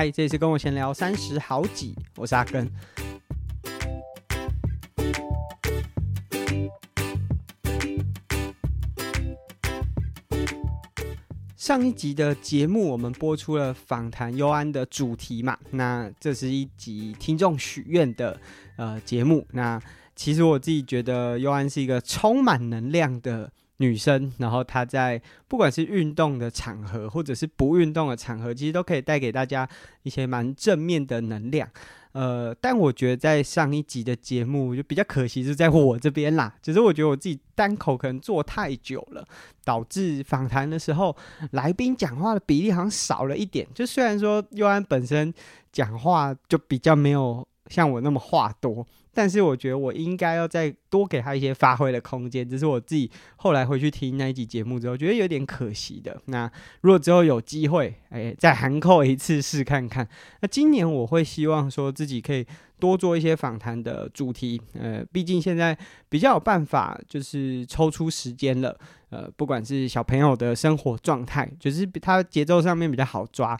嗨，这次跟我闲聊三十好几，我是阿根。上一集的节目，我们播出了访谈优安的主题嘛？那这是一集听众许愿的呃节目。那其实我自己觉得优安是一个充满能量的女生，然后她在不管是运动的场合，或者是不运动的场合，其实都可以带给大家一些蛮正面的能量。呃，但我觉得在上一集的节目就比较可惜，是在我这边啦。只是我觉得我自己单口可能做太久了，导致访谈的时候来宾讲话的比例好像少了一点。就虽然说优安本身讲话就比较没有像我那么话多。但是我觉得我应该要再多给他一些发挥的空间，这是我自己后来回去听那一集节目之后觉得有点可惜的。那如果之后有机会，哎，再函扣一次试看看。那今年我会希望说自己可以多做一些访谈的主题，呃，毕竟现在比较有办法，就是抽出时间了。呃，不管是小朋友的生活状态，就是他节奏上面比较好抓。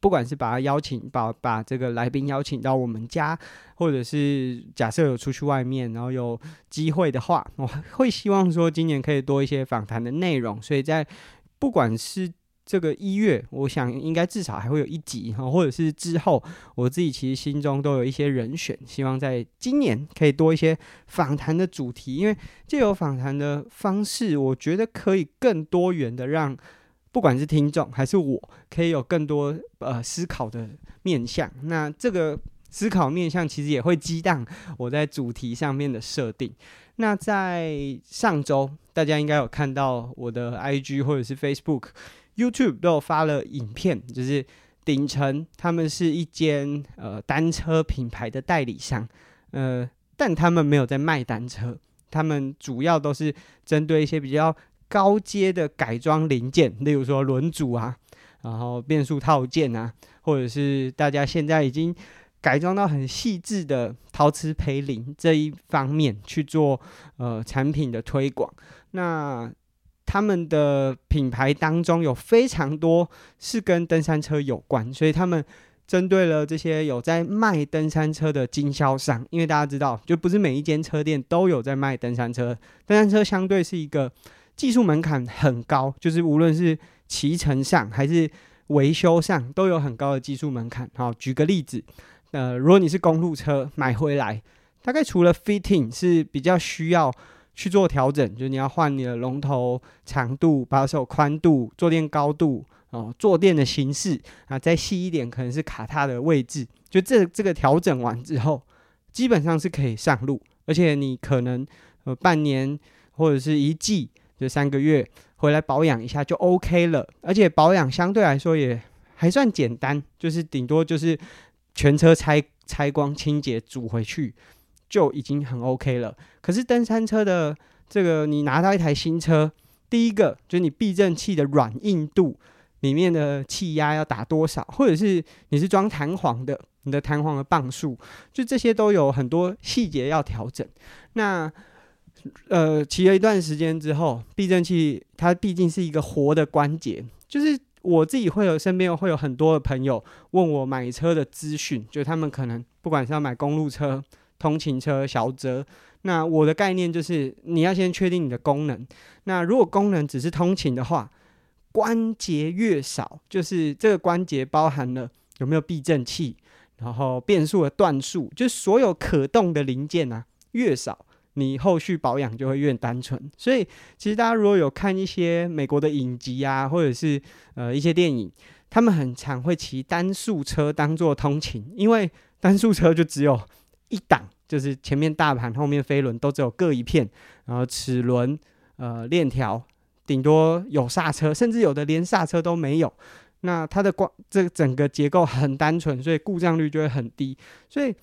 不管是把他邀请，把把这个来宾邀请到我们家，或者是假设有出去外面，然后有机会的话，我会希望说今年可以多一些访谈的内容。所以在不管是这个一月，我想应该至少还会有一集哈，或者是之后，我自己其实心中都有一些人选，希望在今年可以多一些访谈的主题，因为借由访谈的方式，我觉得可以更多元的让。不管是听众还是我，可以有更多呃思考的面向。那这个思考面向其实也会激荡我在主题上面的设定。那在上周，大家应该有看到我的 IG 或者是 Facebook、YouTube 都有发了影片，就是顶乘他们是一间呃单车品牌的代理商，呃，但他们没有在卖单车，他们主要都是针对一些比较。高阶的改装零件，例如说轮组啊，然后变速套件啊，或者是大家现在已经改装到很细致的陶瓷培林这一方面去做呃产品的推广。那他们的品牌当中有非常多是跟登山车有关，所以他们针对了这些有在卖登山车的经销商，因为大家知道，就不是每一间车店都有在卖登山车，登山车相对是一个。技术门槛很高，就是无论是骑乘上还是维修上，都有很高的技术门槛。好，举个例子，呃，如果你是公路车买回来，大概除了 fitting 是比较需要去做调整，就是你要换你的龙头长度、把手宽度、坐垫高度哦，坐垫的形式啊，再细一点可能是卡踏的位置，就这这个调整完之后，基本上是可以上路，而且你可能呃半年或者是一季。就三个月回来保养一下就 OK 了，而且保养相对来说也还算简单，就是顶多就是全车拆拆光清洁煮回去就已经很 OK 了。可是登山车的这个，你拿到一台新车，第一个就是你避震器的软硬度，里面的气压要打多少，或者是你是装弹簧的，你的弹簧的磅数，就这些都有很多细节要调整。那呃，骑了一段时间之后，避震器它毕竟是一个活的关节，就是我自己会有身边会有很多的朋友问我买车的资讯，就他们可能不管是要买公路车、通勤车、小折，那我的概念就是你要先确定你的功能。那如果功能只是通勤的话，关节越少，就是这个关节包含了有没有避震器，然后变速的段数，就所有可动的零件啊越少。你后续保养就会越单纯，所以其实大家如果有看一些美国的影集啊，或者是呃一些电影，他们很常会骑单速车当做通勤，因为单速车就只有一档，就是前面大盘、后面飞轮都只有各一片，然后齿轮、呃链条，顶多有刹车，甚至有的连刹车都没有。那它的光这整个结构很单纯，所以故障率就会很低，所以。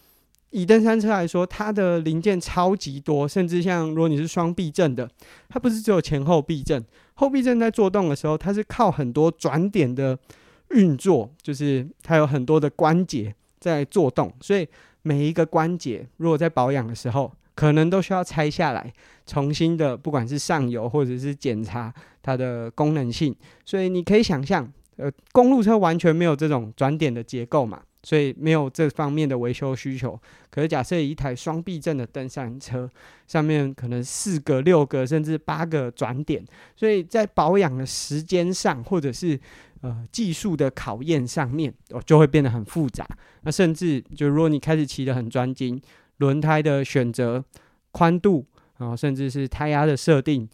以登山车来说，它的零件超级多，甚至像如果你是双避震的，它不是只有前后避震，后避震在作动的时候，它是靠很多转点的运作，就是它有很多的关节在作动，所以每一个关节如果在保养的时候，可能都需要拆下来，重新的不管是上油或者是检查它的功能性，所以你可以想象，呃，公路车完全没有这种转点的结构嘛，所以没有这方面的维修需求。可是假设一台双避震的登山车，上面可能四个、六个甚至八个转点，所以在保养的时间上，或者是呃技术的考验上面，哦，就会变得很复杂。那甚至就如果你开始骑得很专精，轮胎的选择、宽度，然后甚至是胎压的设定。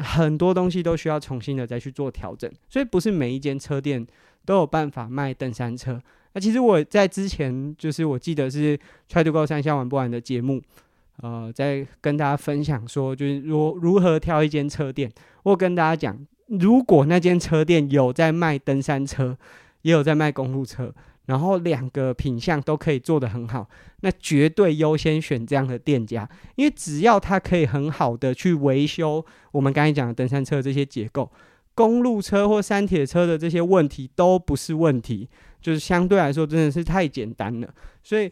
很多东西都需要重新的再去做调整，所以不是每一间车店都有办法卖登山车。其实我在之前就是我记得是 Try to Go 山下玩不完的节目，呃，在跟大家分享说，就是如如何挑一间车店。我跟大家讲，如果那间车店有在卖登山车，也有在卖公路车。然后两个品相都可以做得很好，那绝对优先选这样的店家，因为只要他可以很好的去维修我们刚才讲的登山车这些结构，公路车或山铁车的这些问题都不是问题，就是相对来说真的是太简单了。所以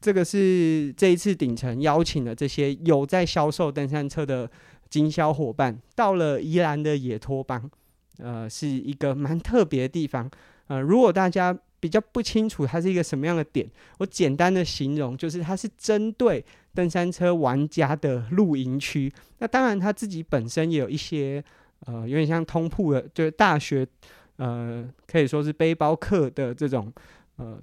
这个是这一次顶层邀请的这些有在销售登山车的经销伙伴，到了宜兰的野托邦，呃，是一个蛮特别的地方。呃，如果大家比较不清楚它是一个什么样的点，我简单的形容就是它是针对登山车玩家的露营区。那当然它自己本身也有一些呃有点像通铺的，就是大学呃可以说是背包客的这种呃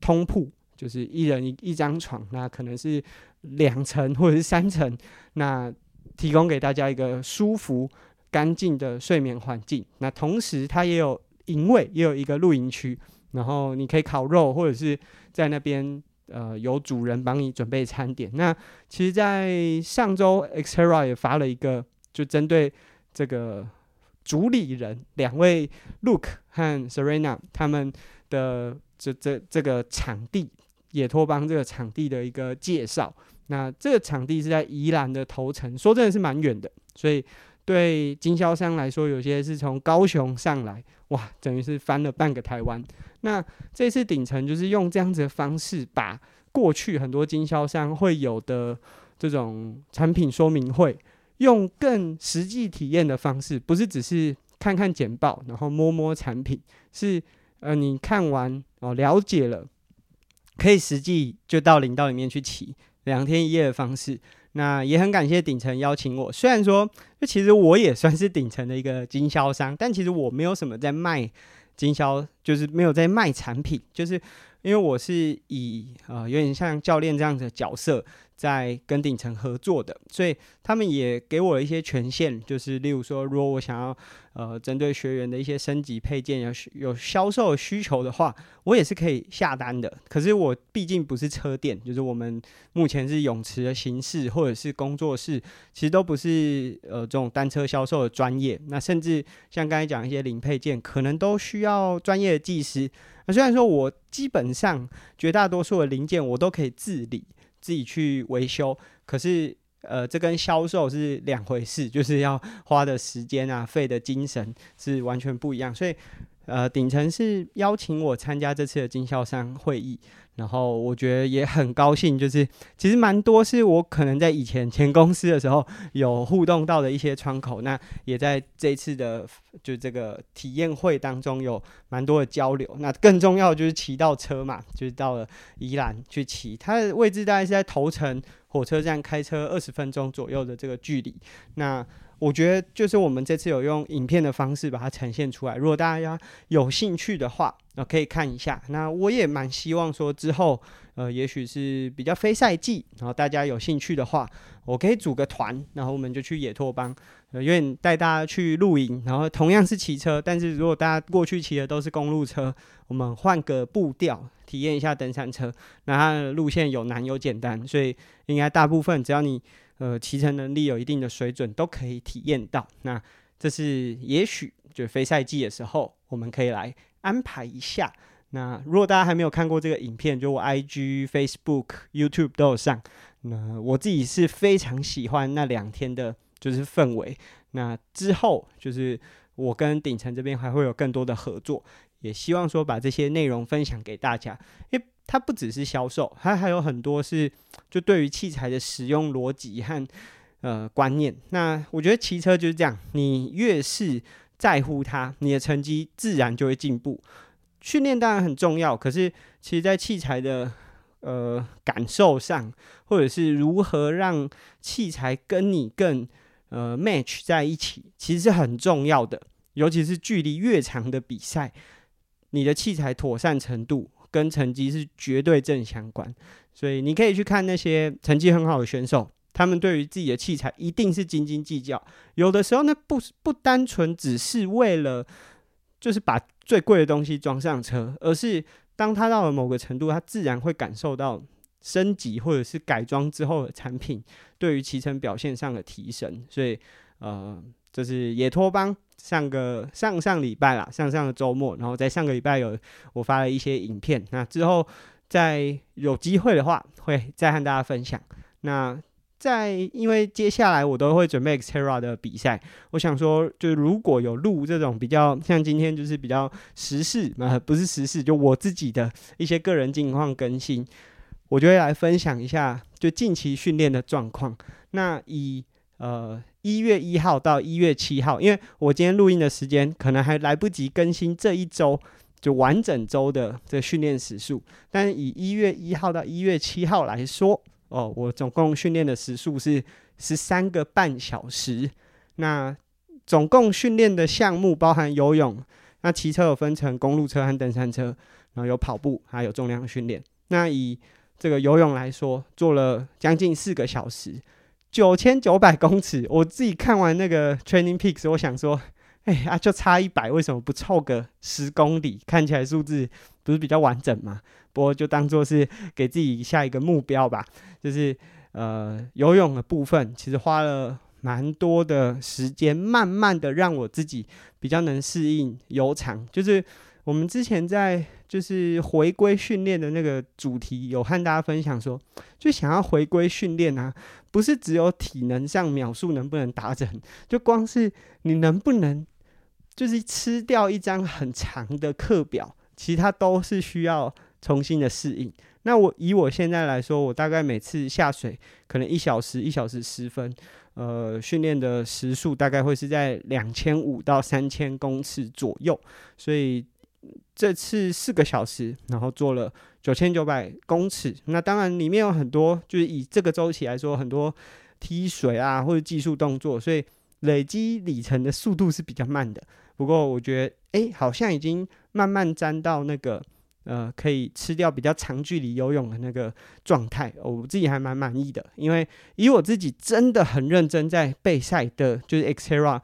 通铺，就是一人一一张床，那可能是两层或者是三层，那提供给大家一个舒服干净的睡眠环境。那同时它也有营位，也有一个露营区。然后你可以烤肉，或者是在那边呃有主人帮你准备餐点。那其实，在上周 Xterra 也发了一个，就针对这个主理人两位 Luke 和 Serena 他们的这这这个场地野托邦这个场地的一个介绍。那这个场地是在宜兰的头城，说真的是蛮远的，所以对经销商来说，有些是从高雄上来，哇，等于是翻了半个台湾。那这次顶层就是用这样子的方式，把过去很多经销商会有的这种产品说明会，用更实际体验的方式，不是只是看看简报，然后摸摸产品，是呃你看完哦了解了，可以实际就到林道里面去骑两天一夜的方式。那也很感谢顶层邀请我，虽然说就其实我也算是顶层的一个经销商，但其实我没有什么在卖。经销就是没有在卖产品，就是因为我是以呃有点像教练这样子的角色在跟顶层合作的，所以他们也给我了一些权限，就是例如说，如果我想要呃针对学员的一些升级配件有有销售的需求的话，我也是可以下单的。可是我毕竟不是车店，就是我们目前是泳池的形式或者是工作室，其实都不是呃这种单车销售的专业。那甚至像刚才讲一些零配件，可能都需要专业的技师。那虽然说我基本上绝大多数的零件我都可以自理。自己去维修，可是呃，这跟销售是两回事，就是要花的时间啊，费的精神是完全不一样。所以呃，顶层是邀请我参加这次的经销商会议。然后我觉得也很高兴，就是其实蛮多是我可能在以前前公司的时候有互动到的一些窗口，那也在这一次的就这个体验会当中有蛮多的交流。那更重要就是骑到车嘛，就是到了宜兰去骑，它的位置大概是在头城火车站，开车二十分钟左右的这个距离。那我觉得就是我们这次有用影片的方式把它呈现出来。如果大家有兴趣的话，那可以看一下。那我也蛮希望说之后，呃，也许是比较非赛季，然后大家有兴趣的话，我可以组个团，然后我们就去野托邦，呃，愿带大家去露营，然后同样是骑车，但是如果大家过去骑的都是公路车，我们换个步调，体验一下登山车。那它的路线有难有简单，所以应该大部分只要你。呃，骑乘能力有一定的水准，都可以体验到。那这是也许就非赛季的时候，我们可以来安排一下。那如果大家还没有看过这个影片，就我 IG、Facebook、YouTube 都有上。那我自己是非常喜欢那两天的，就是氛围。那之后就是我跟顶层这边还会有更多的合作，也希望说把这些内容分享给大家，因为。它不只是销售，它还有很多是就对于器材的使用逻辑和呃观念。那我觉得骑车就是这样，你越是在乎它，你的成绩自然就会进步。训练当然很重要，可是其实在器材的呃感受上，或者是如何让器材跟你更呃 match 在一起，其实是很重要的。尤其是距离越长的比赛，你的器材妥善程度跟成绩是绝对正相关。所以你可以去看那些成绩很好的选手，他们对于自己的器材一定是斤斤计较。有的时候，呢不不单纯只是为了就是把最贵的东西装上车，而是当他到了某个程度，他自然会感受到升级或者是改装之后的产品对于骑乘表现上的提升。所以，呃，就是野托邦。上个上上礼拜啦，上上个周末，然后在上个礼拜有我发了一些影片，那之后再有机会的话，会再和大家分享。那在因为接下来我都会准备 Xterra 的比赛，我想说，就如果有录这种比较像今天就是比较时事，呃，不是时事，就我自己的一些个人近况更新，我就会来分享一下就近期训练的状况。那以呃。一月一号到一月七号，因为我今天录音的时间可能还来不及更新这一周就完整周的这训练时数，但以一月一号到一月七号来说，哦，我总共训练的时数是十三个半小时。那总共训练的项目包含游泳，那骑车有分成公路车和登山车，然后有跑步，还有重量训练。那以这个游泳来说，做了将近四个小时。九千九百 公尺，我自己看完那个 Training Peaks，我想说，哎呀，就差一百，为什么不凑个十公里？看起来数字不是比较完整吗？不过就当做是给自己下一个目标吧。就是呃，游泳的部分，其实花了蛮多的时间，慢慢的让我自己比较能适应游长。就是我们之前在。就是回归训练的那个主题，有和大家分享说，就想要回归训练啊，不是只有体能上秒数能不能达成，就光是你能不能，就是吃掉一张很长的课表，其他都是需要重新的适应。那我以我现在来说，我大概每次下水可能一小时一小时十分，呃，训练的时数大概会是在两千五到三千公尺左右，所以。这次四个小时，然后做了九千九百公尺。那当然里面有很多，就是以这个周期来说，很多踢水啊或者技术动作，所以累积里程的速度是比较慢的。不过我觉得，诶，好像已经慢慢沾到那个呃，可以吃掉比较长距离游泳的那个状态。我自己还蛮满意的，因为以我自己真的很认真在备赛的，就是 Xterra，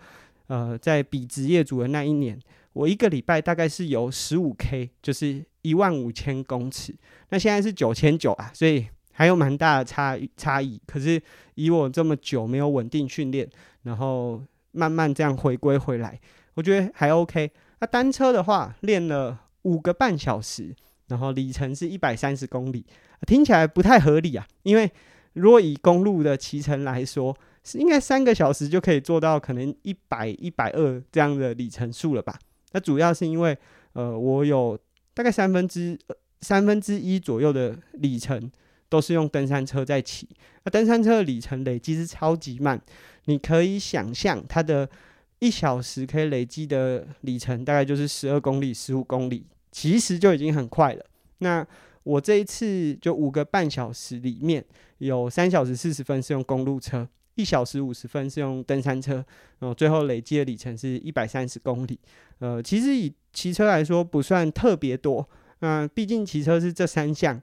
呃，在比职业组的那一年。我一个礼拜大概是游十五 K，就是一万五千公尺。那现在是九千九啊，所以还有蛮大的差差异。可是以我这么久没有稳定训练，然后慢慢这样回归回来，我觉得还 OK。那单车的话，练了五个半小时，然后里程是一百三十公里，听起来不太合理啊。因为如果以公路的骑乘来说，是应该三个小时就可以做到可能一百一百二这样的里程数了吧。那主要是因为，呃，我有大概三分之三分之一左右的里程都是用登山车在骑。那登山车的里程累积是超级慢，你可以想象它的一小时可以累积的里程大概就是十二公里、十五公里，其实就已经很快了。那我这一次就五个半小时里面有三小时四十分是用公路车。一小时五十分是用登山车，然后最后累计的里程是一百三十公里。呃，其实以骑车来说不算特别多，嗯毕竟骑车是这三项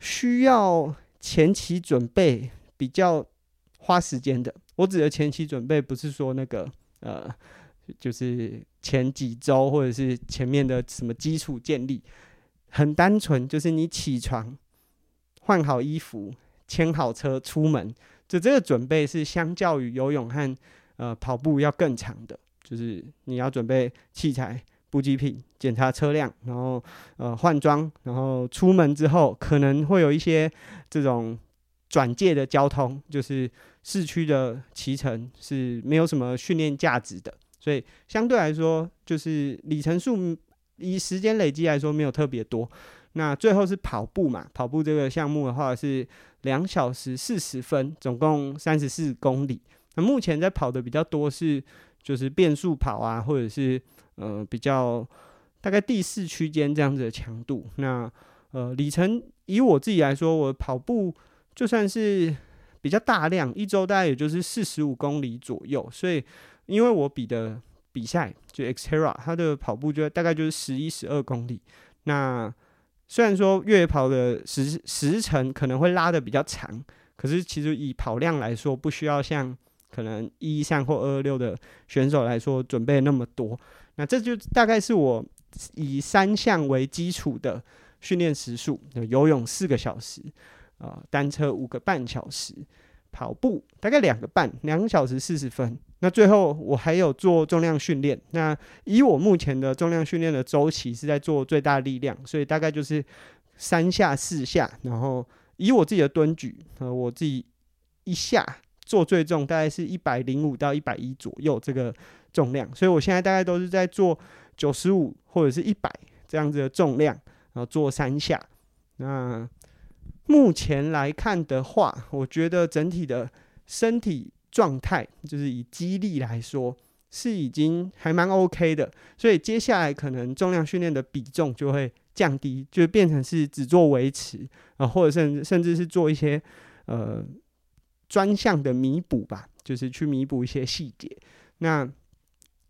需要前期准备比较花时间的。我指的前期准备不是说那个呃，就是前几周或者是前面的什么基础建立，很单纯就是你起床换好衣服牵好车出门。就这个准备是相较于游泳和呃跑步要更长的，就是你要准备器材、补给品、检查车辆，然后呃换装，然后出门之后可能会有一些这种转介的交通，就是市区的骑乘是没有什么训练价值的，所以相对来说就是里程数以时间累积来说没有特别多。那最后是跑步嘛，跑步这个项目的话是两小时四十分，总共三十四公里。那目前在跑的比较多是就是变速跑啊，或者是呃比较大概第四区间这样子的强度。那呃里程以我自己来说，我跑步就算是比较大量，一周大概也就是四十五公里左右。所以因为我比的比赛就 Xterra，它的跑步就大概就是十一、十二公里。那虽然说越野跑的时时程可能会拉得比较长，可是其实以跑量来说，不需要像可能一三或二二六的选手来说准备那么多。那这就大概是我以三项为基础的训练时数：游泳四个小时，啊、呃，单车五个半小时，跑步大概两个半，两个小时四十分。那最后我还有做重量训练。那以我目前的重量训练的周期是在做最大力量，所以大概就是三下四下。然后以我自己的蹲举，呃，我自己一下做最重，大概是一百零五到一百一左右这个重量。所以我现在大概都是在做九十五或者是一百这样子的重量，然后做三下。那目前来看的话，我觉得整体的身体。状态就是以肌力来说是已经还蛮 OK 的，所以接下来可能重量训练的比重就会降低，就变成是只做维持啊，或者甚至甚至是做一些呃专项的弥补吧，就是去弥补一些细节。那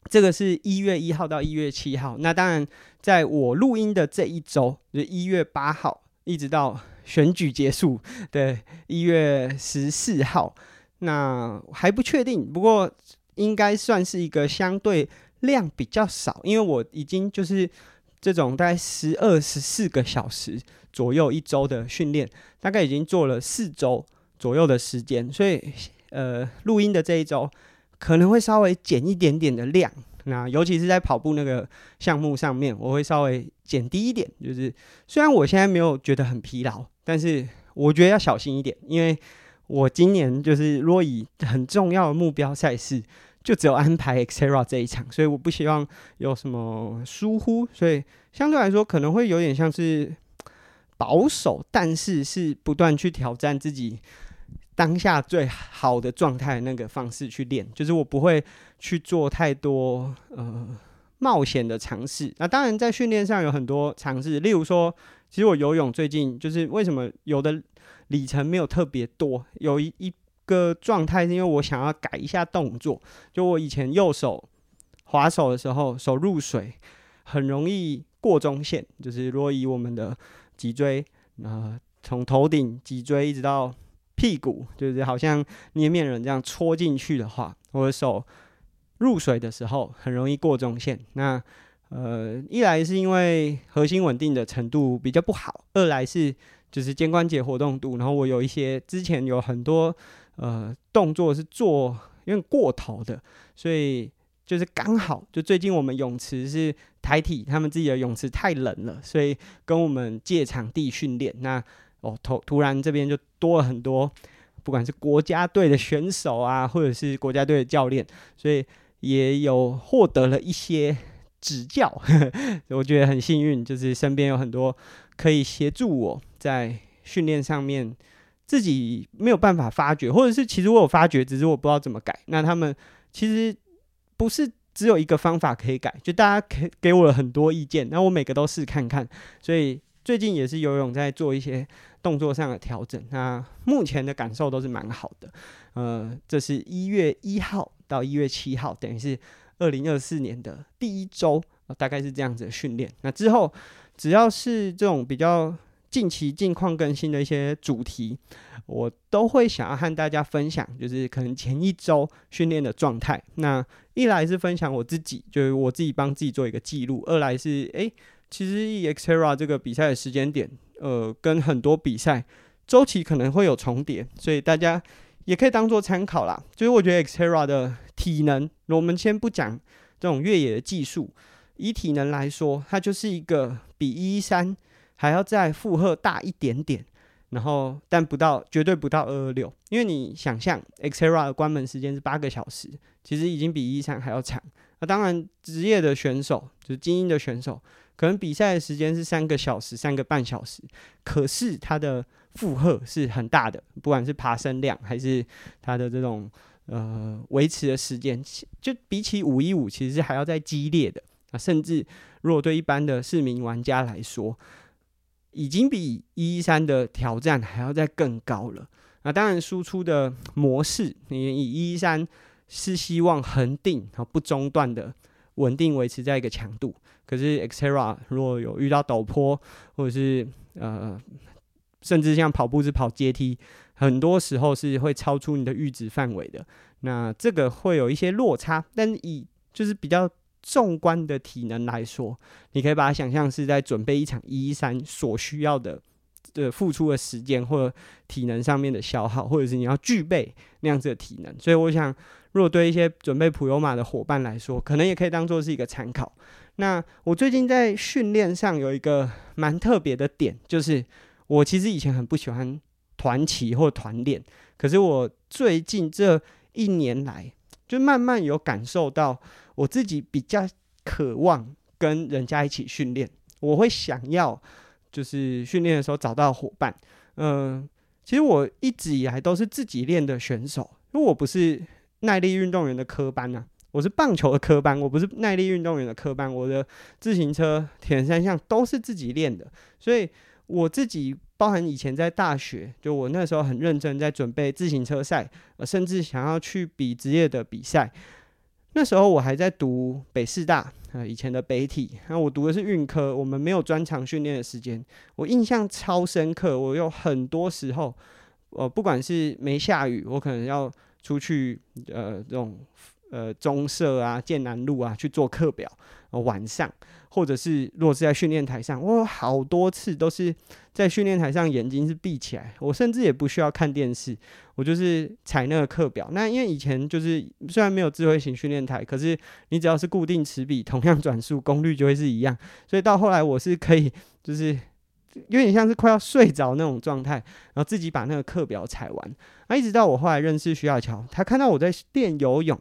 这个是一月一号到一月七号，那当然在我录音的这一周，就一月八号一直到选举结束，对，一月十四号。那还不确定，不过应该算是一个相对量比较少，因为我已经就是这种大概十二、十四个小时左右一周的训练，大概已经做了四周左右的时间，所以呃，录音的这一周可能会稍微减一点点的量。那尤其是在跑步那个项目上面，我会稍微减低一点。就是虽然我现在没有觉得很疲劳，但是我觉得要小心一点，因为。我今年就是若以很重要的目标赛事，就只有安排 Xterra 这一场，所以我不希望有什么疏忽，所以相对来说可能会有点像是保守，但是是不断去挑战自己当下最好的状态那个方式去练，就是我不会去做太多呃冒险的尝试。那当然在训练上有很多尝试，例如说，其实我游泳最近就是为什么有的。里程没有特别多，有一一个状态是因为我想要改一下动作，就我以前右手划手的时候，手入水很容易过中线，就是如果以我们的脊椎，呃，从头顶脊椎一直到屁股，就是好像捏面人这样戳进去的话，我的手入水的时候很容易过中线。那呃，一来是因为核心稳定的程度比较不好，二来是。就是肩关节活动度，然后我有一些之前有很多呃动作是做有点过头的，所以就是刚好就最近我们泳池是台体他们自己的泳池太冷了，所以跟我们借场地训练。那哦突突然这边就多了很多，不管是国家队的选手啊，或者是国家队的教练，所以也有获得了一些指教。我觉得很幸运，就是身边有很多可以协助我。在训练上面，自己没有办法发觉，或者是其实我有发觉，只是我不知道怎么改。那他们其实不是只有一个方法可以改，就大家给给我了很多意见，那我每个都试看看。所以最近也是游泳在做一些动作上的调整，那目前的感受都是蛮好的。呃，这是一月一号到一月七号，等于是二零二四年的第一周，大概是这样子的训练。那之后只要是这种比较。近期近况更新的一些主题，我都会想要和大家分享，就是可能前一周训练的状态。那一来是分享我自己，就是我自己帮自己做一个记录；二来是，诶，其实以 Xterra 这个比赛的时间点，呃，跟很多比赛周期可能会有重叠，所以大家也可以当做参考啦。就是我觉得 X Era 的体能，我们先不讲这种越野的技术，以体能来说，它就是一个比一三。还要再负荷大一点点，然后但不到，绝对不到二二六，因为你想象 Xterra 的关门时间是八个小时，其实已经比一三还要长。那当然，职业的选手就是精英的选手，可能比赛的时间是三个小时、三个半小时，可是它的负荷是很大的，不管是爬升量还是它的这种呃维持的时间，就比起五一五其实是还要再激烈的啊，甚至如果对一般的市民玩家来说，已经比一一三的挑战还要再更高了。那当然输出的模式，你以一一三是希望恒定啊不中断的稳定维持在一个强度，可是 Xterra 如果有遇到陡坡或者是呃。甚至像跑步是跑阶梯，很多时候是会超出你的阈值范围的。那这个会有一些落差，但是以就是比较纵观的体能来说，你可以把它想象是在准备一场一一三所需要的的付出的时间或者体能上面的消耗，或者是你要具备那样子的体能。所以我想，如果对一些准备普悠玛的伙伴来说，可能也可以当做是一个参考。那我最近在训练上有一个蛮特别的点，就是。我其实以前很不喜欢团骑或团练，可是我最近这一年来，就慢慢有感受到我自己比较渴望跟人家一起训练。我会想要就是训练的时候找到伙伴。嗯，其实我一直以来都是自己练的选手，因为我不是耐力运动员的科班啊，我是棒球的科班，我不是耐力运动员的科班。我的自行车、铁人三项都是自己练的，所以。我自己包含以前在大学，就我那时候很认真在准备自行车赛，甚至想要去比职业的比赛。那时候我还在读北师大，呃，以前的北体，那我读的是运科，我们没有专长训练的时间。我印象超深刻，我有很多时候，呃，不管是没下雨，我可能要出去，呃，这种。呃，中社啊，剑南路啊，去做课表。晚上，或者是如果是在训练台上，我有好多次都是在训练台上，眼睛是闭起来，我甚至也不需要看电视，我就是踩那个课表。那因为以前就是虽然没有智慧型训练台，可是你只要是固定持笔，同样转速，功率就会是一样。所以到后来我是可以，就是有点像是快要睡着那种状态，然后自己把那个课表踩完。那一直到我后来认识徐亚乔，他看到我在练游泳。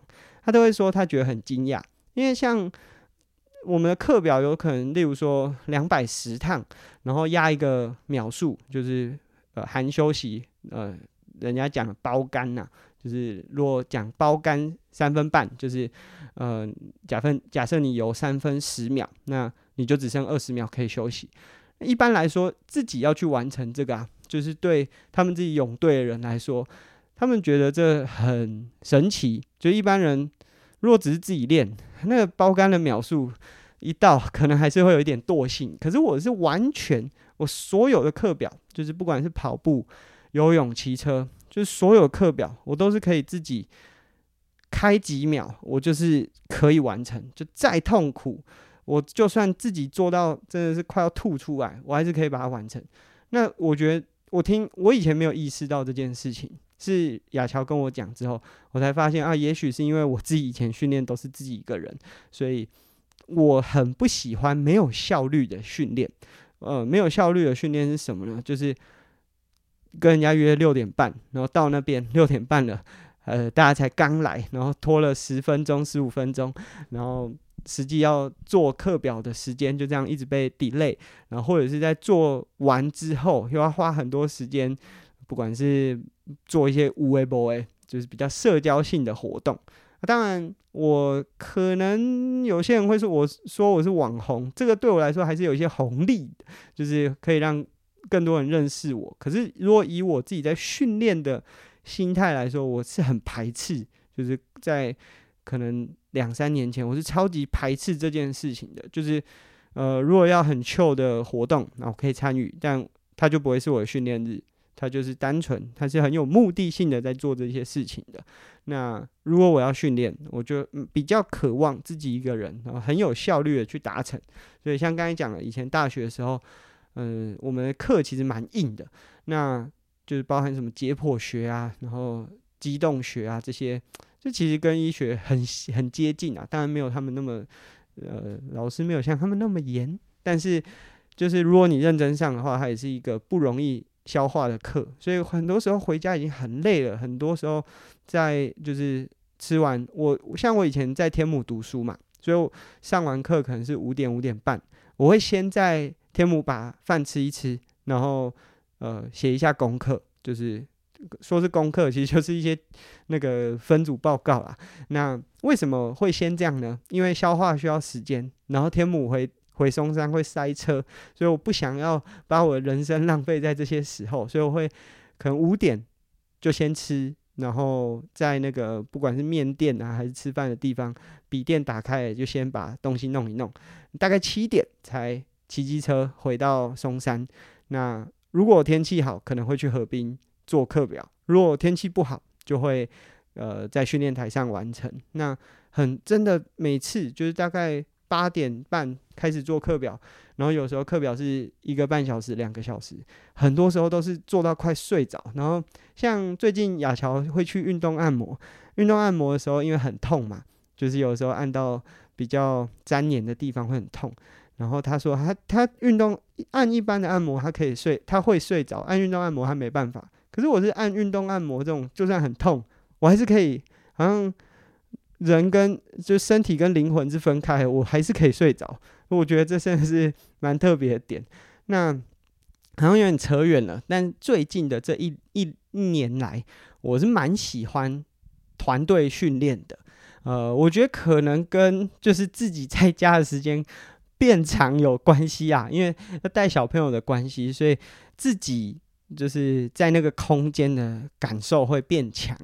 他都会说他觉得很惊讶，因为像我们的课表有可能，例如说两百十趟，然后压一个秒数，就是呃含休息，呃人家讲包干呐，就是如果讲包干三分半，就是呃假分假设你游三分十秒，那你就只剩二十秒可以休息。一般来说，自己要去完成这个啊，就是对他们自己泳队的人来说。他们觉得这很神奇，就一般人如果只是自己练，那个包干的秒数一到，可能还是会有一点惰性。可是我是完全，我所有的课表，就是不管是跑步、游泳、骑车，就是所有课表，我都是可以自己开几秒，我就是可以完成。就再痛苦，我就算自己做到真的是快要吐出来，我还是可以把它完成。那我觉得，我听我以前没有意识到这件事情。是亚乔跟我讲之后，我才发现啊，也许是因为我自己以前训练都是自己一个人，所以我很不喜欢没有效率的训练。呃，没有效率的训练是什么呢？就是跟人家约六点半，然后到那边六点半了，呃，大家才刚来，然后拖了十分钟、十五分钟，然后实际要做课表的时间就这样一直被 delay，然后或者是在做完之后又要花很多时间。不管是做一些无微博诶，就是比较社交性的活动。当然，我可能有些人会说，我说我是网红，这个对我来说还是有一些红利，就是可以让更多人认识我。可是，如果以我自己在训练的心态来说，我是很排斥，就是在可能两三年前，我是超级排斥这件事情的。就是，呃，如果要很 chill 的活动，那我可以参与，但它就不会是我的训练日。他就是单纯，他是很有目的性的在做这些事情的。那如果我要训练，我就比较渴望自己一个人，然后很有效率的去达成。所以像刚才讲的，以前大学的时候，嗯，我们的课其实蛮硬的，那就是包含什么解剖学啊，然后机动学啊这些，这其实跟医学很很接近啊。当然没有他们那么，呃，老师没有像他们那么严，但是就是如果你认真上的话，它也是一个不容易。消化的课，所以很多时候回家已经很累了。很多时候在就是吃完，我像我以前在天母读书嘛，所以我上完课可能是五点五点半，我会先在天母把饭吃一吃，然后呃写一下功课，就是说是功课，其实就是一些那个分组报告啦。那为什么会先这样呢？因为消化需要时间，然后天母回回松山会塞车，所以我不想要把我的人生 浪费在这些时候，所以我会可能五点就先吃。然后在那个不管是面店啊，还是吃饭的地方，笔电打开就先把东西弄一弄，大概七点才骑机车回到松山。那如果天气好，可能会去河滨做课表；如果天气不好，就会呃在训练台上完成。那很真的每次就是大概八点半开始做课表。然后有时候课表是一个半小时、两个小时，很多时候都是做到快睡着。然后像最近亚乔会去运动按摩，运动按摩的时候因为很痛嘛，就是有时候按到比较粘黏的地方会很痛。然后他说他他运动按一般的按摩他可以睡，他会睡着，按运动按摩他没办法。可是我是按运动按摩这种，就算很痛，我还是可以，好像人跟就身体跟灵魂是分开，我还是可以睡着。我觉得这真的是蛮特别的点。那好像有点扯远了，但最近的这一一一年来，我是蛮喜欢团队训练的。呃，我觉得可能跟就是自己在家的时间变长有关系啊，因为要带小朋友的关系，所以自己就是在那个空间的感受会变强，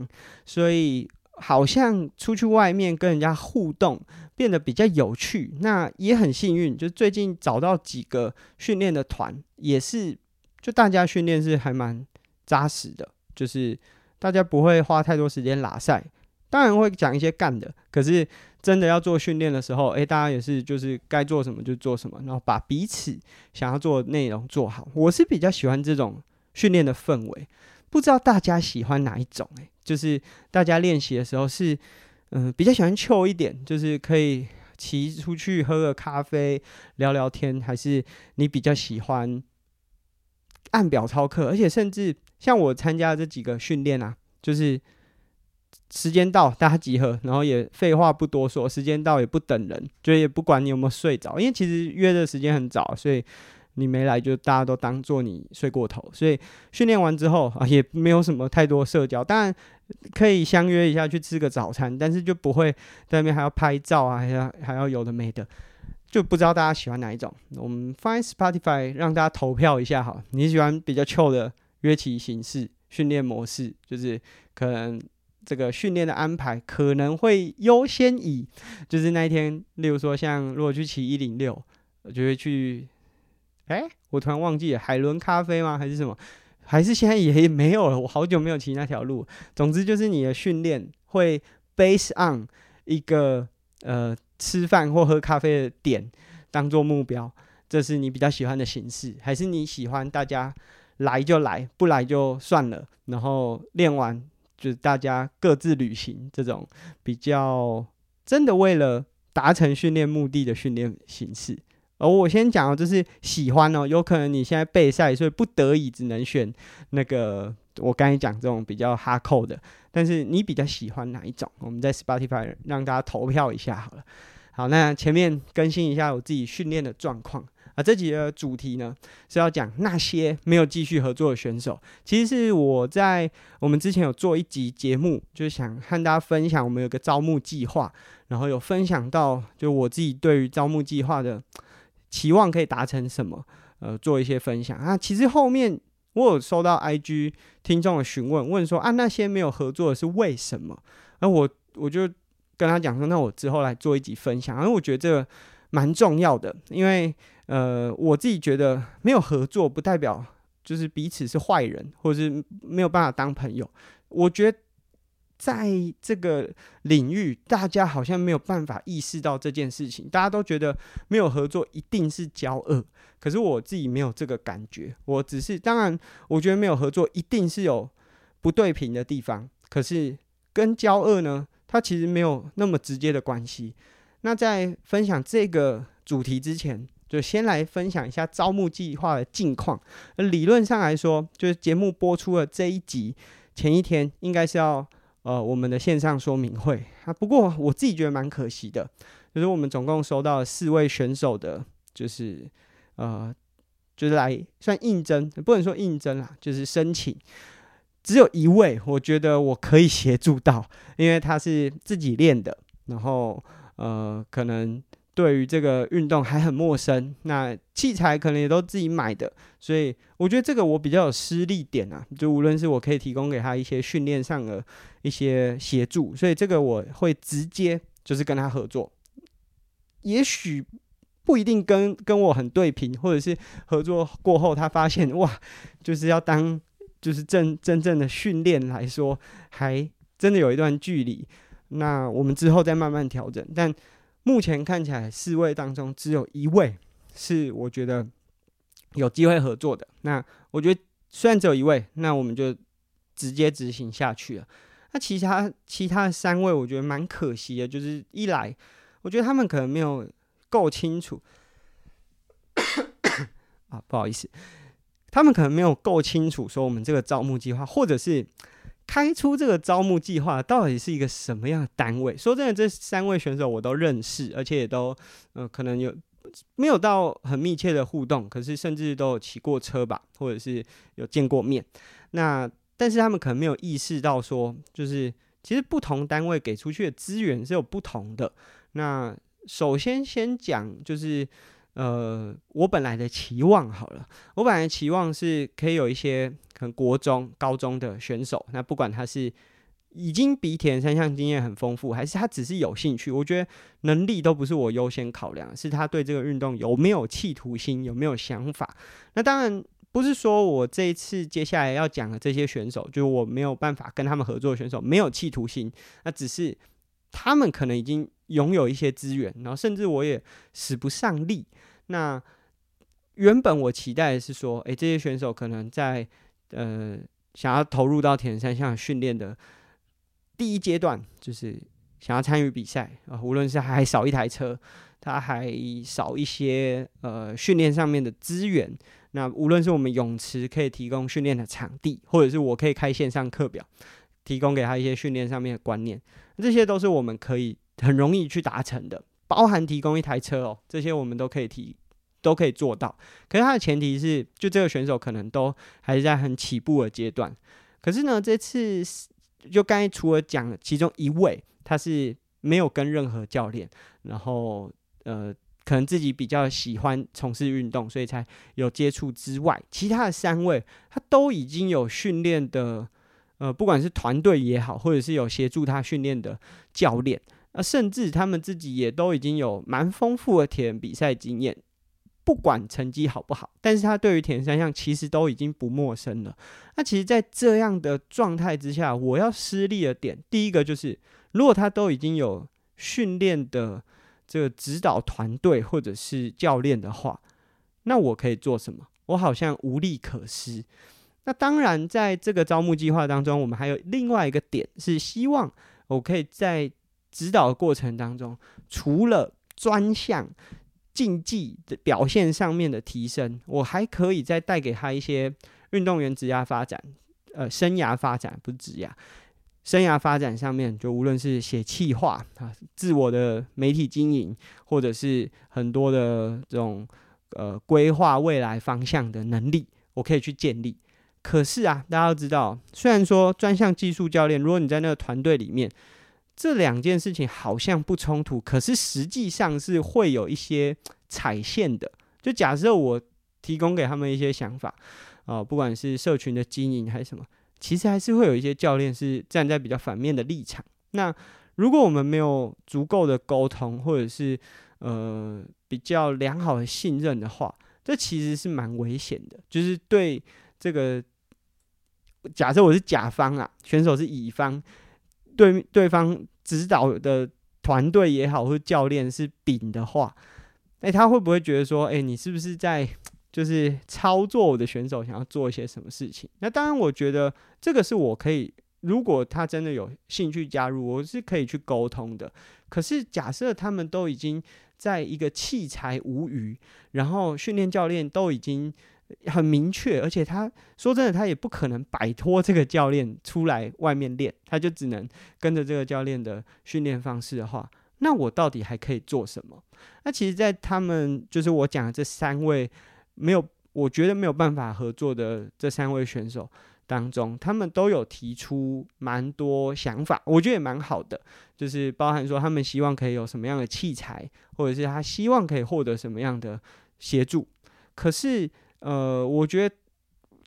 所以。好像出去外面跟人家互动变得比较有趣，那也很幸运，就最近找到几个训练的团，也是就大家训练是还蛮扎实的，就是大家不会花太多时间拉赛，当然会讲一些干的，可是真的要做训练的时候，诶，大家也是就是该做什么就做什么，然后把彼此想要做的内容做好。我是比较喜欢这种训练的氛围，不知道大家喜欢哪一种？就是大家练习的时候是，嗯、比较喜欢 Q 一点，就是可以骑出去喝个咖啡聊聊天，还是你比较喜欢按表操课？而且甚至像我参加这几个训练啊，就是时间到大家集合，然后也废话不多说，时间到也不等人，就也不管你有没有睡着，因为其实约的时间很早，所以。你没来，就大家都当做你睡过头，所以训练完之后啊，也没有什么太多社交，当然可以相约一下去吃个早餐，但是就不会在那边还要拍照啊，还要还要有的没的，就不知道大家喜欢哪一种。我们 Find Spotify 让大家投票一下哈，你喜欢比较糗的约骑形式训练模式，就是可能这个训练的安排可能会优先以，就是那一天，例如说像如果去骑一零六，我就会去。哎，我突然忘记了海伦咖啡吗？还是什么？还是现在也没有了？我好久没有骑那条路。总之就是你的训练会 base on 一个呃吃饭或喝咖啡的点当做目标，这是你比较喜欢的形式，还是你喜欢大家来就来，不来就算了，然后练完就大家各自旅行这种比较真的为了达成训练目的的训练形式？而我先讲哦，就是喜欢哦，有可能你现在备赛，所以不得已只能选那个我刚才讲这种比较哈扣的。但是你比较喜欢哪一种？我们在 Spotify 让大家投票一下好了。好，那前面更新一下我自己训练的状况啊。这集的主题呢是要讲那些没有继续合作的选手。其实是我在我们之前有做一集节目，就是想和大家分享我们有个招募计划，然后有分享到就我自己对于招募计划的。期望可以达成什么？呃，做一些分享啊。其实后面我有收到 IG 听众的询问，问说啊，那些没有合作的是为什么？那我我就跟他讲说，那我之后来做一集分享，因为我觉得这个蛮重要的。因为呃，我自己觉得没有合作不代表就是彼此是坏人，或者是没有办法当朋友。我觉得。在这个领域，大家好像没有办法意识到这件事情。大家都觉得没有合作一定是交恶，可是我自己没有这个感觉。我只是，当然，我觉得没有合作一定是有不对平的地方。可是跟交恶呢，它其实没有那么直接的关系。那在分享这个主题之前，就先来分享一下招募计划的近况。理论上来说，就是节目播出的这一集前一天，应该是要。呃，我们的线上说明会啊，不过我自己觉得蛮可惜的，就是我们总共收到了四位选手的，就是呃就是来算应征，不能说应征啦，就是申请。只有一位，我觉得我可以协助到，因为他是自己练的，然后呃，可能对于这个运动还很陌生，那器材可能也都自己买的，所以我觉得这个我比较有施力点啊，就无论是我可以提供给他一些训练上的一些协助，所以这个我会直接就是跟他合作，也许不一定跟跟我很对平，或者是合作过后他发现哇，就是要当。就是真真正的训练来说，还真的有一段距离。那我们之后再慢慢调整。但目前看起来，四位当中只有一位是我觉得有机会合作的。那我觉得虽然只有一位，那我们就直接执行下去了。那其他其他的三位，我觉得蛮可惜的。就是一来，我觉得他们可能没有够清楚。啊，不好意思。他们可能没有够清楚说我们这个招募计划，或者是开出这个招募计划到底是一个什么样的单位。说真的，这三位选手我都认识，而且也都呃可能有没有到很密切的互动，可是甚至都有骑过车吧，或者是有见过面。那但是他们可能没有意识到说，就是其实不同单位给出去的资源是有不同的。那首先先讲就是。呃，我本来的期望好了，我本来的期望是可以有一些可能国中、高中的选手，那不管他是已经比田三项经验很丰富，还是他只是有兴趣，我觉得能力都不是我优先考量，是他对这个运动有没有企图心，有没有想法。那当然不是说我这一次接下来要讲的这些选手，就是我没有办法跟他们合作的选手没有企图心，那只是他们可能已经。拥有一些资源，然后甚至我也使不上力。那原本我期待的是说，诶、这些选手可能在呃想要投入到铁人三项训练的第一阶段，就是想要参与比赛啊、呃，无论是还少一台车，他还少一些呃训练上面的资源。那无论是我们泳池可以提供训练的场地，或者是我可以开线上课表，提供给他一些训练上面的观念，这些都是我们可以。很容易去达成的，包含提供一台车哦，这些我们都可以提，都可以做到。可是它的前提是，就这个选手可能都还是在很起步的阶段。可是呢，这次就刚才除了讲其中一位，他是没有跟任何教练，然后呃，可能自己比较喜欢从事运动，所以才有接触之外，其他的三位他都已经有训练的，呃，不管是团队也好，或者是有协助他训练的教练。啊，甚至他们自己也都已经有蛮丰富的铁人比赛经验，不管成绩好不好，但是他对于铁人三项其实都已经不陌生了。那其实，在这样的状态之下，我要失利的点，第一个就是，如果他都已经有训练的这个指导团队或者是教练的话，那我可以做什么？我好像无力可施。那当然，在这个招募计划当中，我们还有另外一个点，是希望我可以在指导过程当中，除了专项竞技的表现上面的提升，我还可以再带给他一些运动员职业发展，呃，生涯发展不是职业，生涯发展上面，就无论是写企划啊，自我的媒体经营，或者是很多的这种呃规划未来方向的能力，我可以去建立。可是啊，大家都知道，虽然说专项技术教练，如果你在那个团队里面。这两件事情好像不冲突，可是实际上是会有一些踩线的。就假设我提供给他们一些想法啊、呃，不管是社群的经营还是什么，其实还是会有一些教练是站在比较反面的立场。那如果我们没有足够的沟通，或者是呃比较良好的信任的话，这其实是蛮危险的。就是对这个，假设我是甲方啊，选手是乙方。对对方指导的团队也好，或教练是丙的话，哎，他会不会觉得说，哎，你是不是在就是操作我的选手，想要做一些什么事情？那当然，我觉得这个是我可以，如果他真的有兴趣加入，我是可以去沟通的。可是假设他们都已经在一个器材无余，然后训练教练都已经。很明确，而且他说真的，他也不可能摆脱这个教练出来外面练，他就只能跟着这个教练的训练方式的话，那我到底还可以做什么？那其实，在他们就是我讲的这三位没有我觉得没有办法合作的这三位选手当中，他们都有提出蛮多想法，我觉得也蛮好的，就是包含说他们希望可以有什么样的器材，或者是他希望可以获得什么样的协助。可是，呃，我觉得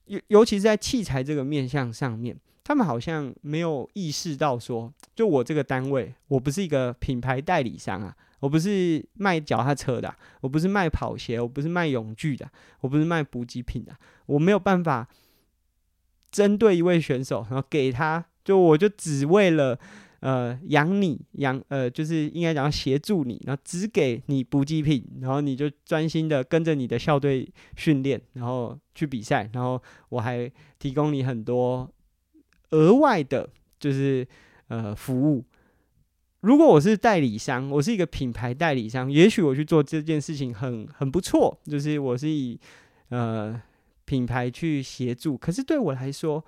尤尤其是在器材这个面向上面，他们好像没有意识到说，就我这个单位，我不是一个品牌代理商啊。我不是卖脚踏车的，我不是卖跑鞋，我不是卖泳具的，我不是卖补给品的，我没有办法针对一位选手，然后给他，就我就只为了呃养你养呃，就是应该讲协助你，然后只给你补给品，然后你就专心的跟着你的校队训练，然后去比赛，然后我还提供你很多额外的，就是呃服务。如果我是代理商，我是一个品牌代理商，也许我去做这件事情很很不错，就是我是以呃品牌去协助。可是对我来说，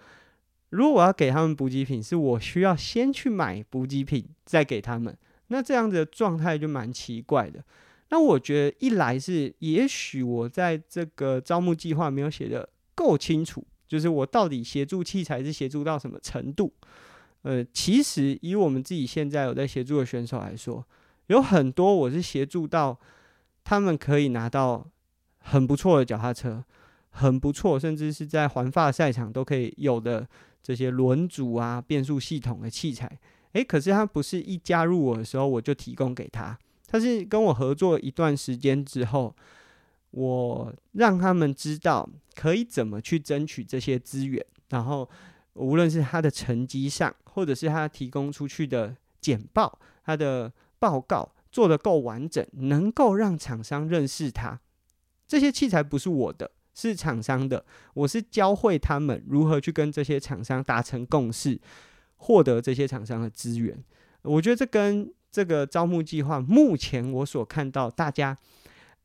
如果我要给他们补给品，是我需要先去买补给品再给他们，那这样的状态就蛮奇怪的。那我觉得一来是，也许我在这个招募计划没有写得够清楚，就是我到底协助器材是协助到什么程度。呃，其实以我们自己现在有在协助的选手来说，有很多我是协助到他们可以拿到很不错的脚踏车，很不错，甚至是在环法赛场都可以有的这些轮组啊、变速系统的器材。诶，可是他不是一加入我的时候我就提供给他，他是跟我合作一段时间之后，我让他们知道可以怎么去争取这些资源，然后。无论是他的成绩上，或者是他提供出去的简报，他的报告做得够完整，能够让厂商认识他。这些器材不是我的，是厂商的。我是教会他们如何去跟这些厂商达成共识，获得这些厂商的资源。我觉得这跟这个招募计划目前我所看到，大家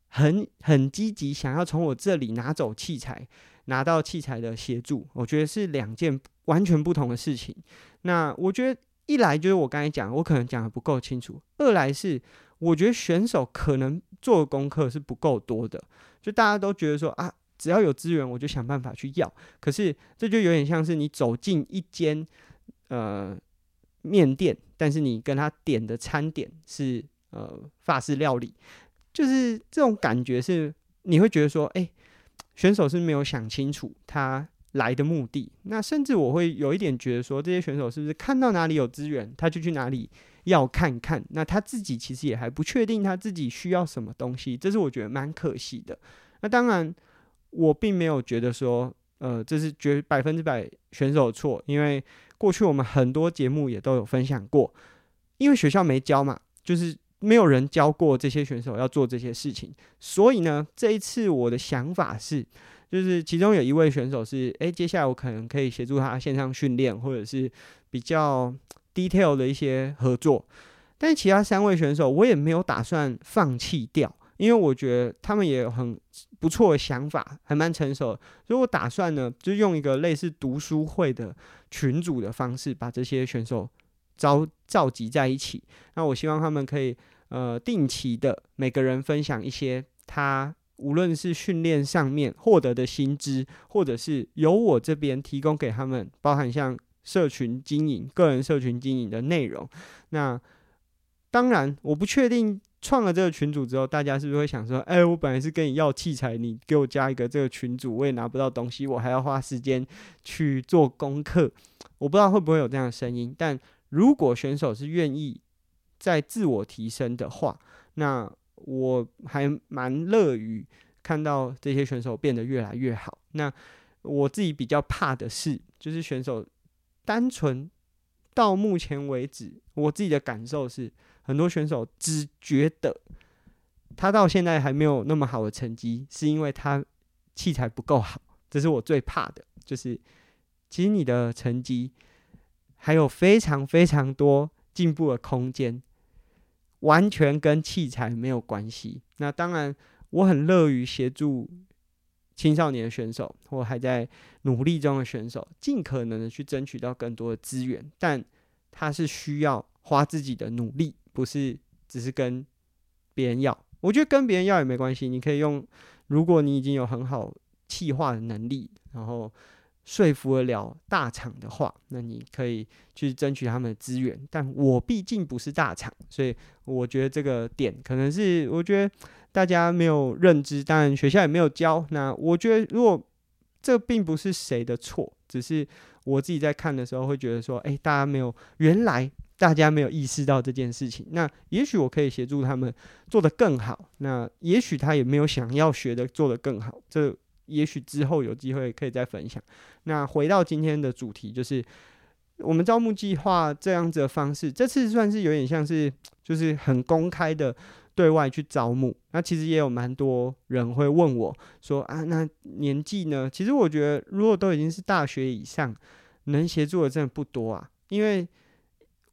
很很积极想要从我这里拿走器材。拿到器材的协助，我觉得是两件完全不同的事情。那我觉得一来就是我刚才讲，我可能讲的不够清楚；二来是我觉得选手可能做的功课是不够多的。就大家都觉得说啊，只要有资源我就想办法去要。可是这就有点像是你走进一间呃面店，但是你跟他点的餐点是呃法式料理，就是这种感觉是你会觉得说，哎。选手是没有想清楚他来的目的，那甚至我会有一点觉得说，这些选手是不是看到哪里有资源，他就去哪里要看看？那他自己其实也还不确定他自己需要什么东西，这是我觉得蛮可惜的。那当然，我并没有觉得说，呃，这是绝百分之百选手错，因为过去我们很多节目也都有分享过，因为学校没教嘛，就是。没有人教过这些选手要做这些事情，所以呢，这一次我的想法是，就是其中有一位选手是，诶，接下来我可能可以协助他线上训练，或者是比较 detail 的一些合作。但其他三位选手，我也没有打算放弃掉，因为我觉得他们也有很不错的想法，还蛮成熟的。所以我打算呢，就用一个类似读书会的群组的方式，把这些选手召召集在一起。那我希望他们可以。呃，定期的每个人分享一些他无论是训练上面获得的薪资，或者是由我这边提供给他们，包含像社群经营、个人社群经营的内容。那当然，我不确定创了这个群组之后，大家是不是会想说：“哎，我本来是跟你要器材，你给我加一个这个群组，我也拿不到东西，我还要花时间去做功课。”我不知道会不会有这样的声音，但如果选手是愿意。在自我提升的话，那我还蛮乐于看到这些选手变得越来越好。那我自己比较怕的是，就是选手单纯到目前为止，我自己的感受是，很多选手只觉得他到现在还没有那么好的成绩，是因为他器材不够好。这是我最怕的，就是其实你的成绩还有非常非常多进步的空间。完全跟器材没有关系。那当然，我很乐于协助青少年的选手或还在努力中的选手，尽可能的去争取到更多的资源。但他是需要花自己的努力，不是只是跟别人要。我觉得跟别人要也没关系，你可以用。如果你已经有很好气化的能力，然后说服得了大厂的话，那你可以去争取他们的资源。但我毕竟不是大厂，所以我觉得这个点可能是我觉得大家没有认知，当然学校也没有教。那我觉得如果这并不是谁的错，只是我自己在看的时候会觉得说，哎，大家没有原来。大家没有意识到这件事情，那也许我可以协助他们做得更好。那也许他也没有想要学的做得更好，这也许之后有机会可以再分享。那回到今天的主题，就是我们招募计划这样子的方式，这次算是有点像是就是很公开的对外去招募。那其实也有蛮多人会问我说啊，那年纪呢？其实我觉得如果都已经是大学以上，能协助的真的不多啊，因为。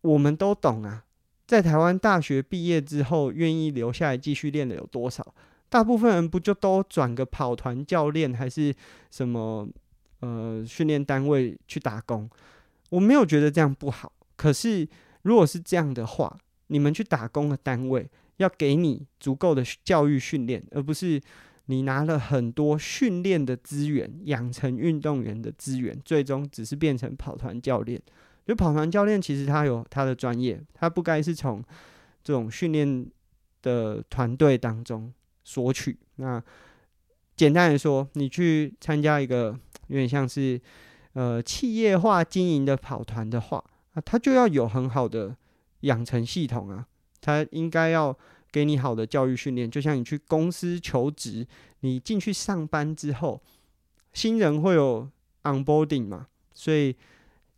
我们都懂啊，在台湾大学毕业之后，愿意留下来继续练的有多少？大部分人不就都转个跑团教练，还是什么呃训练单位去打工？我没有觉得这样不好。可是如果是这样的话，你们去打工的单位要给你足够的教育训练，而不是你拿了很多训练的资源，养成运动员的资源，最终只是变成跑团教练。就跑团教练其实他有他的专业，他不该是从这种训练的团队当中索取。那简单来说，你去参加一个有点像是呃企业化经营的跑团的话，啊，他就要有很好的养成系统啊，他应该要给你好的教育训练。就像你去公司求职，你进去上班之后，新人会有 onboarding 嘛，所以。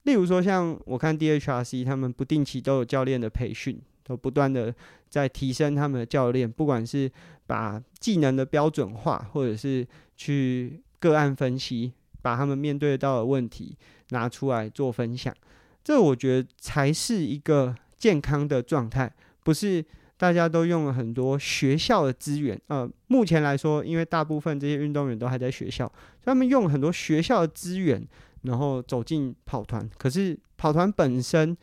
例如说，像我看 DHRC，他们不定期都有教练的培训，都不断的在提升他们的教练，不管是把技能的标准化，或者是去个案分析，把他们面对到的问题拿出来做分享。这我觉得才是一个健康的状态，不是大家都用了很多学校的资源。呃，目前来说，因为大部分这些运动员都还在学校，他们用很多学校的资源。然后走进跑团，可是跑团本身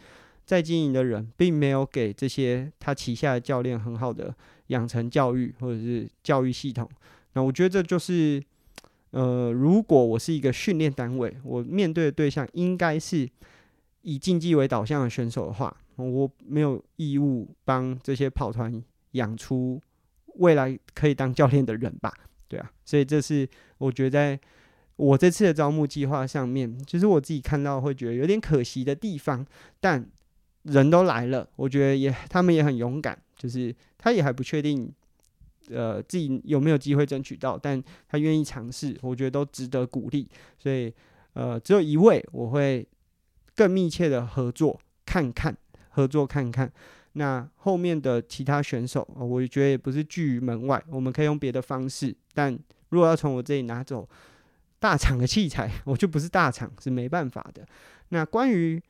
在经营的人，并没有给这些他旗下的教练很好的养成教育或者是教育系统。那我觉得这就是，呃，如果我是一个训练单位，我面对的对象应该是以竞技为导向的选手的话，我没有义务帮这些跑团养出未来可以当教练的人吧？对啊，所以这是我觉得在。我这次的招募计划上面，就是我自己看到会觉得有点可惜的地方，但人都来了，我觉得也他们也很勇敢，就是他也还不确定，呃，自己有没有机会争取到，但他愿意尝试，我觉得都值得鼓励。所以，呃，只有一位我会更密切的合作看看，合作看看。那后面的其他选手，我觉得也不是拒于门外，我们可以用别的方式。但如果要从我这里拿走。大厂的器材，我就不是大厂，是没办法的。那关于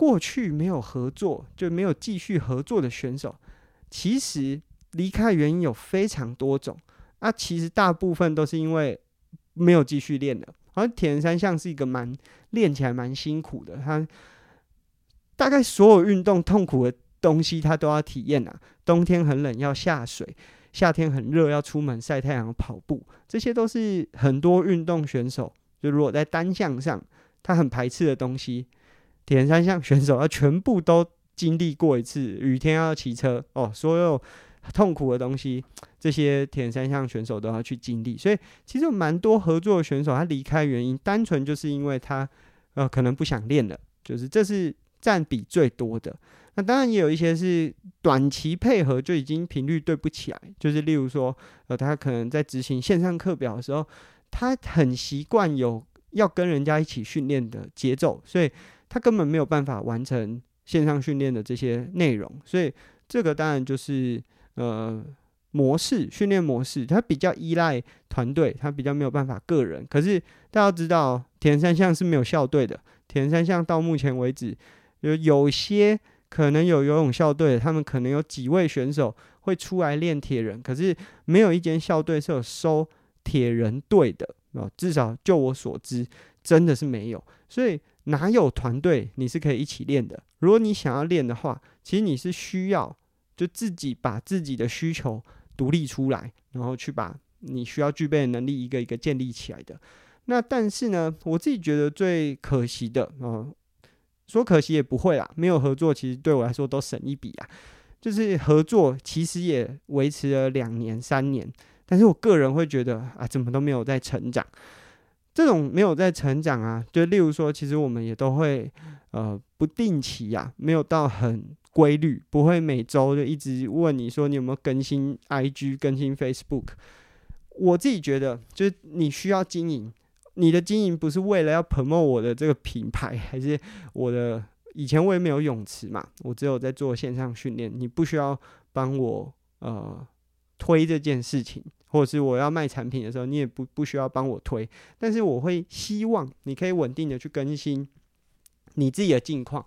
过去没有合作就没有继续合作的选手，其实离开原因有非常多种。啊，其实大部分都是因为没有继续练的。而铁人三项是一个蛮练起来蛮辛苦的，他大概所有运动痛苦的东西，他都要体验啊。冬天很冷，要下水。夏天很热，要出门晒太阳、跑步，这些都是很多运动选手就如果在单项上他很排斥的东西，铁人三项选手要全部都经历过一次。雨天要骑车哦，所有痛苦的东西，这些铁人三项选手都要去经历。所以其实蛮多合作的选手，他离开原因单纯就是因为他呃可能不想练了，就是这是占比最多的。那当然也有一些是短期配合就已经频率对不起来，就是例如说，呃，他可能在执行线上课表的时候，他很习惯有要跟人家一起训练的节奏，所以他根本没有办法完成线上训练的这些内容。所以这个当然就是呃模式训练模式，他比较依赖团队，他比较没有办法个人。可是大家知道，铁人三项是没有校队的，铁人三项到目前为止有有些。可能有游泳校队，他们可能有几位选手会出来练铁人，可是没有一间校队是有收铁人队的啊。至少就我所知，真的是没有。所以哪有团队你是可以一起练的？如果你想要练的话，其实你是需要就自己把自己的需求独立出来，然后去把你需要具备的能力一个一个建立起来的。那但是呢，我自己觉得最可惜的，嗯、说可惜也不会啦，没有合作其实对我来说都省一笔啊。就是合作其实也维持了两年三年，但是我个人会觉得啊，怎么都没有在成长。这种没有在成长啊，就例如说，其实我们也都会呃不定期呀、啊，没有到很规律，不会每周就一直问你说你有没有更新 IG、更新 Facebook。我自己觉得，就是你需要经营，你的经营不是为了要 promote 我的这个品牌，还是我的以前我也没有泳池嘛，我只有在做线上训练，你不需要帮我呃推这件事情。或者是我要卖产品的时候，你也不不需要帮我推，但是我会希望你可以稳定的去更新你自己的近况。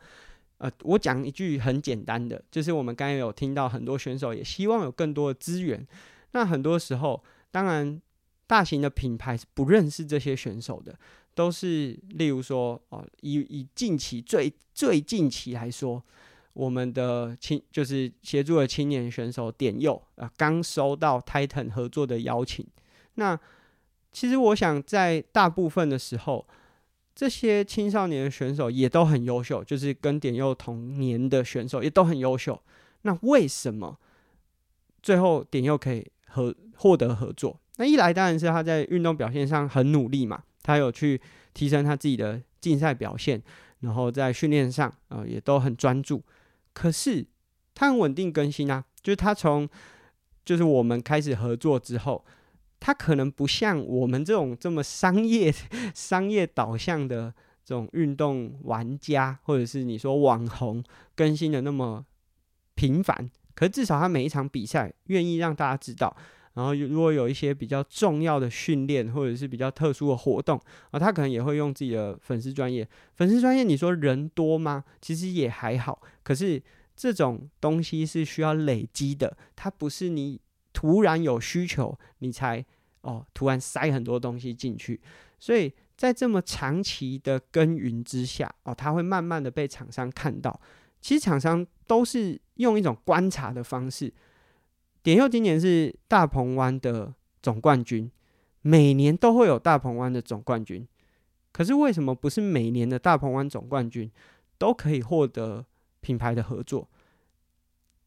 呃，我讲一句很简单的，就是我们刚才有听到很多选手也希望有更多的资源。那很多时候，当然大型的品牌是不认识这些选手的，都是例如说哦，以以近期最最近期来说。我们的青就是协助的青年选手点佑啊，刚收到 Titan 合作的邀请。那其实我想，在大部分的时候，这些青少年的选手也都很优秀，就是跟点佑同年的选手也都很优秀。那为什么最后点佑可以合获得合作？那一来当然是他在运动表现上很努力嘛，他有去提升他自己的竞赛表现，然后在训练上啊、呃、也都很专注。可是他很稳定更新啊，就是他从就是我们开始合作之后，他可能不像我们这种这么商业 商业导向的这种运动玩家，或者是你说网红更新的那么频繁。可是至少他每一场比赛愿意让大家知道。然后如果有一些比较重要的训练或者是比较特殊的活动啊，他可能也会用自己的粉丝专业。粉丝专业，你说人多吗？其实也还好。可是这种东西是需要累积的，它不是你突然有需求你才哦突然塞很多东西进去。所以在这么长期的耕耘之下哦，它会慢慢的被厂商看到。其实厂商都是用一种观察的方式。点佑今年是大鹏湾的总冠军，每年都会有大鹏湾的总冠军。可是为什么不是每年的大鹏湾总冠军都可以获得品牌的合作？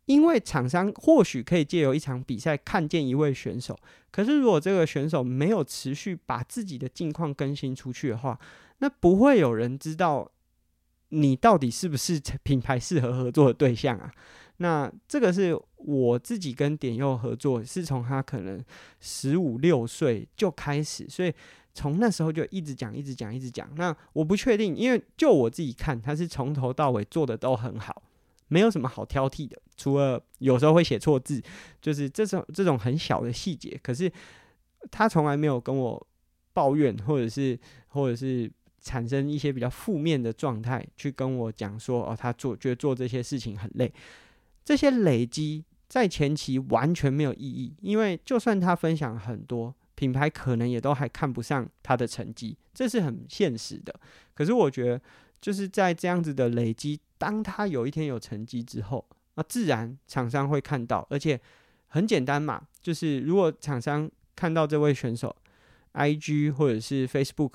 因为厂商或许可以借由一场比赛看见一位选手，可是如果这个选手没有持续把自己的近况更新出去的话，那不会有人知道你到底是不是 品牌适合合作的对象啊。那这个是我自己跟点佑合作，是从他可能十五六岁就开始，所以从那时候就一直讲，一直讲，一直讲。那我不确定，因为就我自己看，他是从头到尾做的都很好，没有什么好挑剔的，除了有时候会写错字，就是这种这种很小的细节。可是他从来没有跟我抱怨，或者是或者是产生一些比较负面的状态，去跟我讲说哦，他做觉得做这些事情很累。这些累积在前期完全没有意义，因为就算他分享很多，品牌可能也都还看不上他的成绩，这是很现实的。可是我觉得，就是在这样子的累积，当他有一天有成绩之后，那自然厂商会看到，而且很简单嘛，就是如果厂商看到这位选手，IG 或者是 Facebook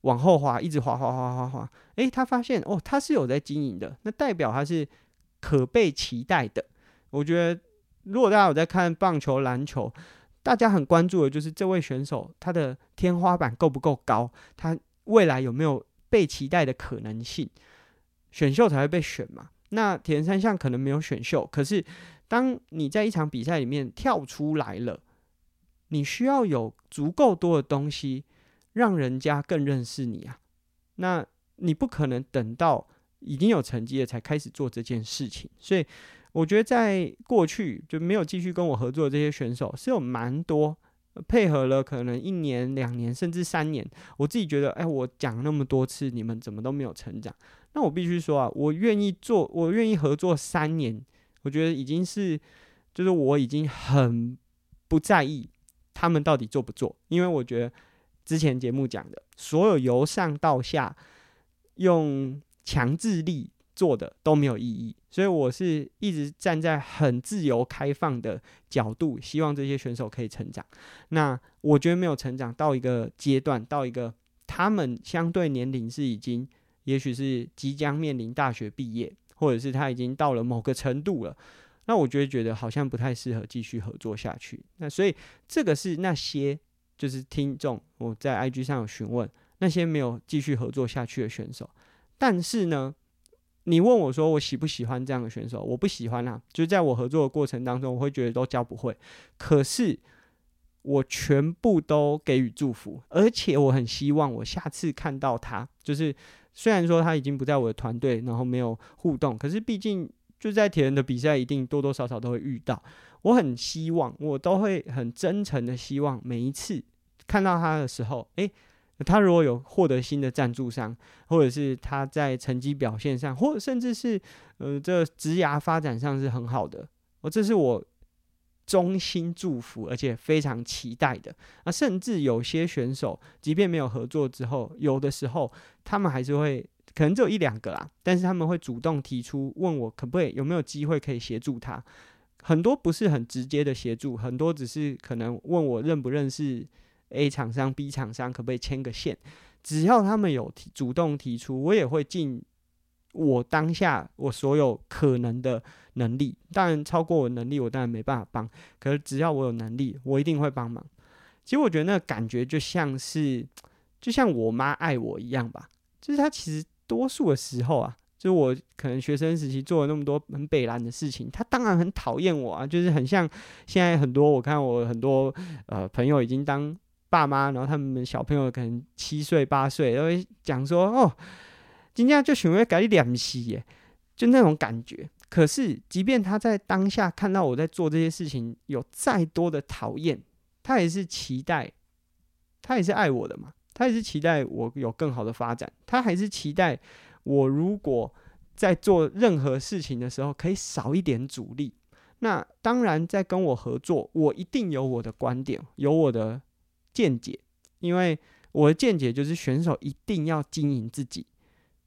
往后滑，一直滑滑滑滑滑，诶，他发现哦，他是有在经营的，那代表他是。可被期待的，我觉得，如果大家有在看棒球、篮球，大家很关注的就是这位选手他的天花板够不够高，他未来有没有被期待的可能性，选秀才会被选嘛。那铁人三项可能没有选秀，可是当你在一场比赛里面跳出来了，你需要有足够多的东西让人家更认识你啊。那你不可能等到。已经有成绩了才开始做这件事情，所以我觉得在过去就没有继续跟我合作的这些选手是有蛮多配合了，可能一年、两年甚至三年。我自己觉得，哎，我讲那么多次，你们怎么都没有成长？那我必须说啊，我愿意做，我愿意合作三年，我觉得已经是，就是我已经很不在意他们到底做不做，因为我觉得之前节目讲的，所有由上到下用。强制力做的都没有意义。所以我是一直站在很自由开放的角度，希望这些选手可以成长。那我觉得没有成长到一个阶段，到一个他们相对年龄是已经，也许是即将面临大学毕业，或者是他已经到了某个程度了。那我就会觉得好像不太适合继续合作下去。那所以这个是那些就是听众，我在 IG 上有询问那些没有继续合作下去的选手。但是呢，你问我说我喜不喜欢这样的选手？我不喜欢啊。就在我合作的过程当中，我会觉得都教不会。可是我全部都给予祝福，而且我很希望我下次看到他，就是虽然说他已经不在我的团队，然后没有互动，可是毕竟。就在铁人的比赛，一定多多少少都会遇到。我很希望，我都会很真诚的希望，每一次看到他的时候，诶，他如果有获得新的赞助商，或者是他在成绩表现上，或甚至是呃这职涯发展上是很好的，我，这是我衷心祝福，而且非常期待的。啊，甚至有些选手，即便没有合作之后，有的时候他们还是会。可能只有一两个啦，但是他们会主动提出问我可不可以，有没有机会可以协助他。很多不是很直接的协助，很多只是可能问我认不认识 A 厂商、B 厂商，可不可以牵个线。只要他们有提主动提出，我也会尽我当下我所有可能的能力。当然超过我能力，我当然没办法帮。可是只要我有能力，我一定会帮忙。其实我觉得那个感觉就像是，就像我妈爱我一样吧，就是她其实。多数的时候啊，就我可能学生时期做了那么多很北烂的事情，她当然很讨厌我啊，就是很像现在很多我看我很多呃朋友已经当爸妈，然后他们小朋友可能七岁八岁，都会讲说哦，今天就选会改脸皮耶，就那种感觉。可是即便他在当下看到我在做这些事情，有再多的讨厌，他也是期待，他也是爱我的嘛。他也是期待我有更好的发展，他还是期待我如果在做任何事情的时候可以少一点阻力。那当然，在跟我合作，我一定有我的观点，有我的见解，因为我的见解就是选手一定要经营自己。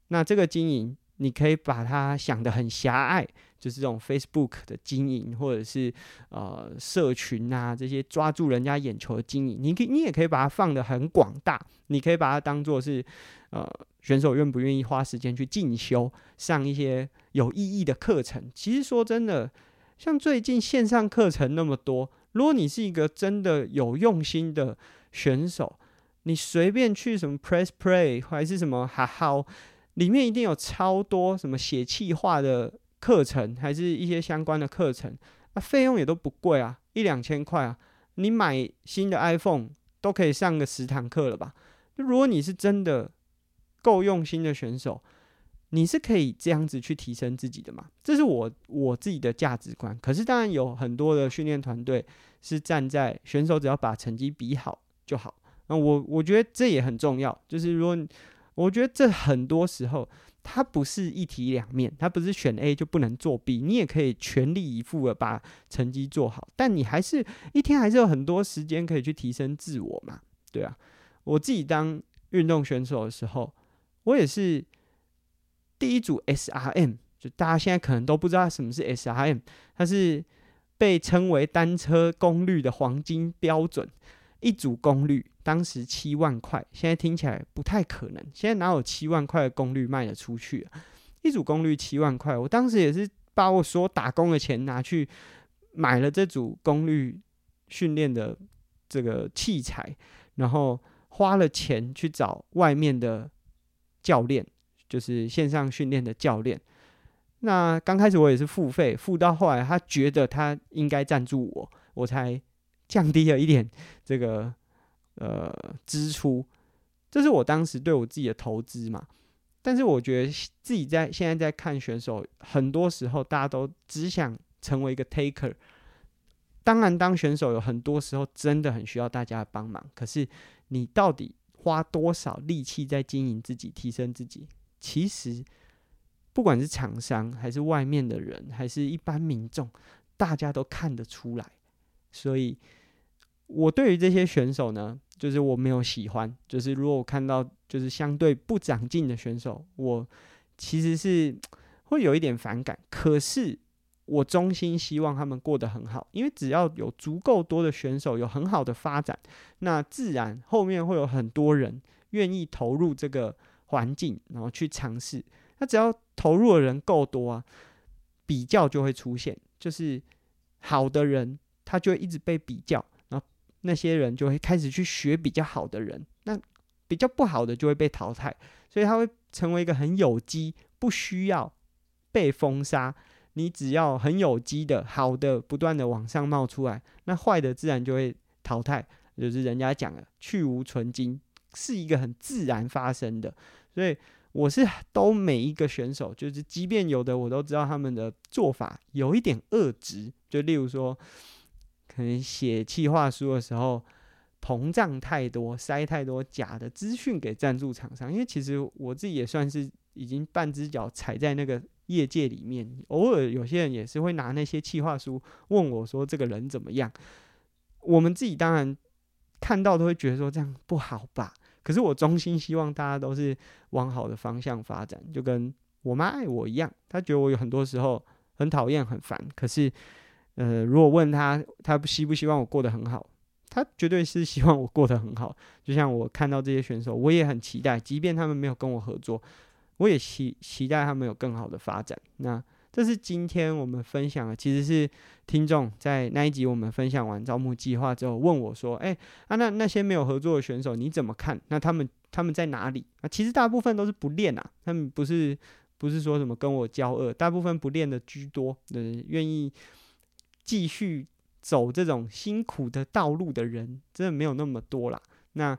那这个经营，你可以把它想得很狭隘。就是这种 Facebook 的经营，或者是呃社群啊这些抓住人家眼球的经营，你可以你也可以把它放得很广大，你可以把它当做是呃选手愿不愿意花时间去进修，上一些有意义的课程。其实说真的，像最近线上课程那么多，如果你是一个真的有用心的选手，你随便去什么 Press Play 还是什么哈好，里面一定有超多什么写企划的。课程还是一些相关的课程，那费用也都不贵啊，一两千块啊。你买新的 iPhone 都可以上个十堂课了吧？就如果你是真的够用心的选手，你是可以这样子去提升自己的嘛？这是我我自己的价值观。可是当然有很多的训练团队是站在选手只要把成绩比好就好。那我我觉得这也很重要，就是如果我觉得这很多时候。它不是一体两面，它不是选 A 就不能作弊你也可以全力以赴的把成绩做好，但你还是一天还是有很多时间可以去提升自我嘛，对啊。我自己当运动选手的时候，我也是第一组 SRM，就大家现在可能都不知道什么是 SRM，它是被称为单车功率的黄金标准，一组功率。当时七万块，现在听起来不太可能。现在哪有七万块的功率卖得出去啊？一组功率七万块，我当时也是把我所打工的钱拿去买了这组功率训练的这个器材，然后花了钱去找外面的教练，就是线上训练的教练。那刚开始我也是付费，付到后来他觉得他应该赞助我，我才降低了一点这个。呃，支出，这是我当时对我自己的投资嘛。但是我觉得自己在现在在看选手，很多时候大家都只想成为一个 taker。当然，当选手有很多时候真的很需要大家的帮忙。可是你到底花多少力气在经营自己、提升自己？其实不管是厂商，还是外面的人，还是一般民众，大家都看得出来。所以，我对于这些选手呢，就是我没有喜欢，就是如果我看到就是相对不长进的选手，我其实是会有一点反感。可是我衷心希望他们过得很好，因为只要有足够多的选手有很好的发展，那自然后面会有很多人愿意投入这个环境，然后去尝试。那只要投入的人够多啊，比较就会出现，就是好的人他就会一直被比较，那些人就会开始去学比较好的人，那比较不好的就会被淘汰，所以他会成为一个很有机，不需要被封杀。你只要很有机的好的不断的往上冒出来，那坏的自然就会淘汰。就是人家讲的去无存菁，是一个很自然发生的。所以我是都每一个选手，就是即便有的我都知道他们的做法有一点恶质，就例如说可能写企划书的时候膨胀太多，塞太多假的资讯给赞助厂商。因为其实我自己也算是已经半只脚踩在那个。业界里面，偶尔有些人也是会拿那些企划书问我说：“这个人怎么样？”我们自己当然看到都会觉得说这样不好吧。可是我衷心希望大家都是往好的方向发展，就跟我妈爱我一样，她觉得我有很多时候很讨厌、很烦。可是，呃，如果问他，他希不希望我过得很好？他绝对是希望我过得很好。就像我看到这些选手，我也很期待，即便他们没有跟我合作。我也期期待他们有更好的发展。那这是今天我们分享的，其实是听众在那一集我们分享完招募计划之后问我说：“哎，啊，那那些没有合作的选手你怎么看？那他们他们在哪里？啊，其实大部分都是不练啊，他们不是不是说什么跟我交恶，大部分不练的居多。嗯，愿意继续走这种辛苦的道路的人，真的没有那么多啦。那。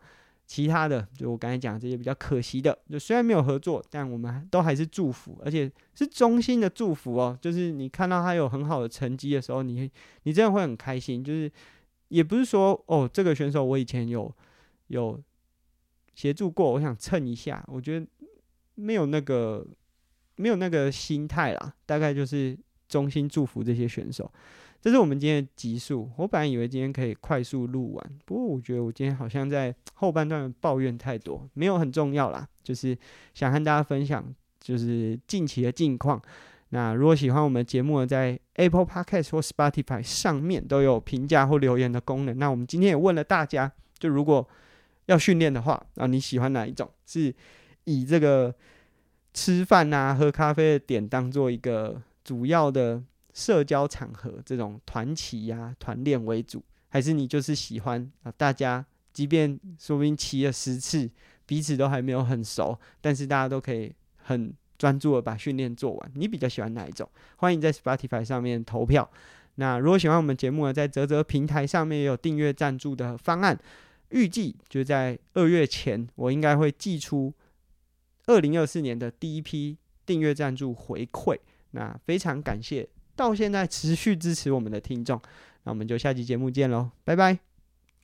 其他的，就我刚才讲这些比较可惜的，就虽然没有合作，但我们都还是祝福，而且是衷心的祝福哦。就是你看到他有很好的成绩的时候，你你真的会很开心。就是也不是说哦，这个选手我以前有有协助过，我想蹭一下，我觉得没有那个没有那个心态啦。大概就是衷心祝福这些选手。这是我们今天的集数。我本来以为今天可以快速录完，不过我觉得我今天好像在后半段抱怨太多，没有很重要啦。就是想和大家分享，就是近期的近况。那如果喜欢我们节目，在 Apple Podcast 或 Spotify 上面都有评价或留言的功能。那我们今天也问了大家，就如果要训练的话，啊，你喜欢哪一种？是以这个吃饭啊、喝咖啡的点当做一个主要的？社交场合这种团骑呀、团练为主，还是你就是喜欢啊？大家即便说不定骑了十次，彼此都还没有很熟，但是大家都可以很专注的把训练做完。你比较喜欢哪一种？欢迎在 Spotify 上面投票。那如果喜欢我们节目呢，在泽泽平台上面也有订阅赞助的方案。预计就在二月前，我应该会寄出二零二四年的第一批订阅赞助回馈。那非常感谢。到现在持续支持我们的听众，那我们就下期节目见喽，拜拜。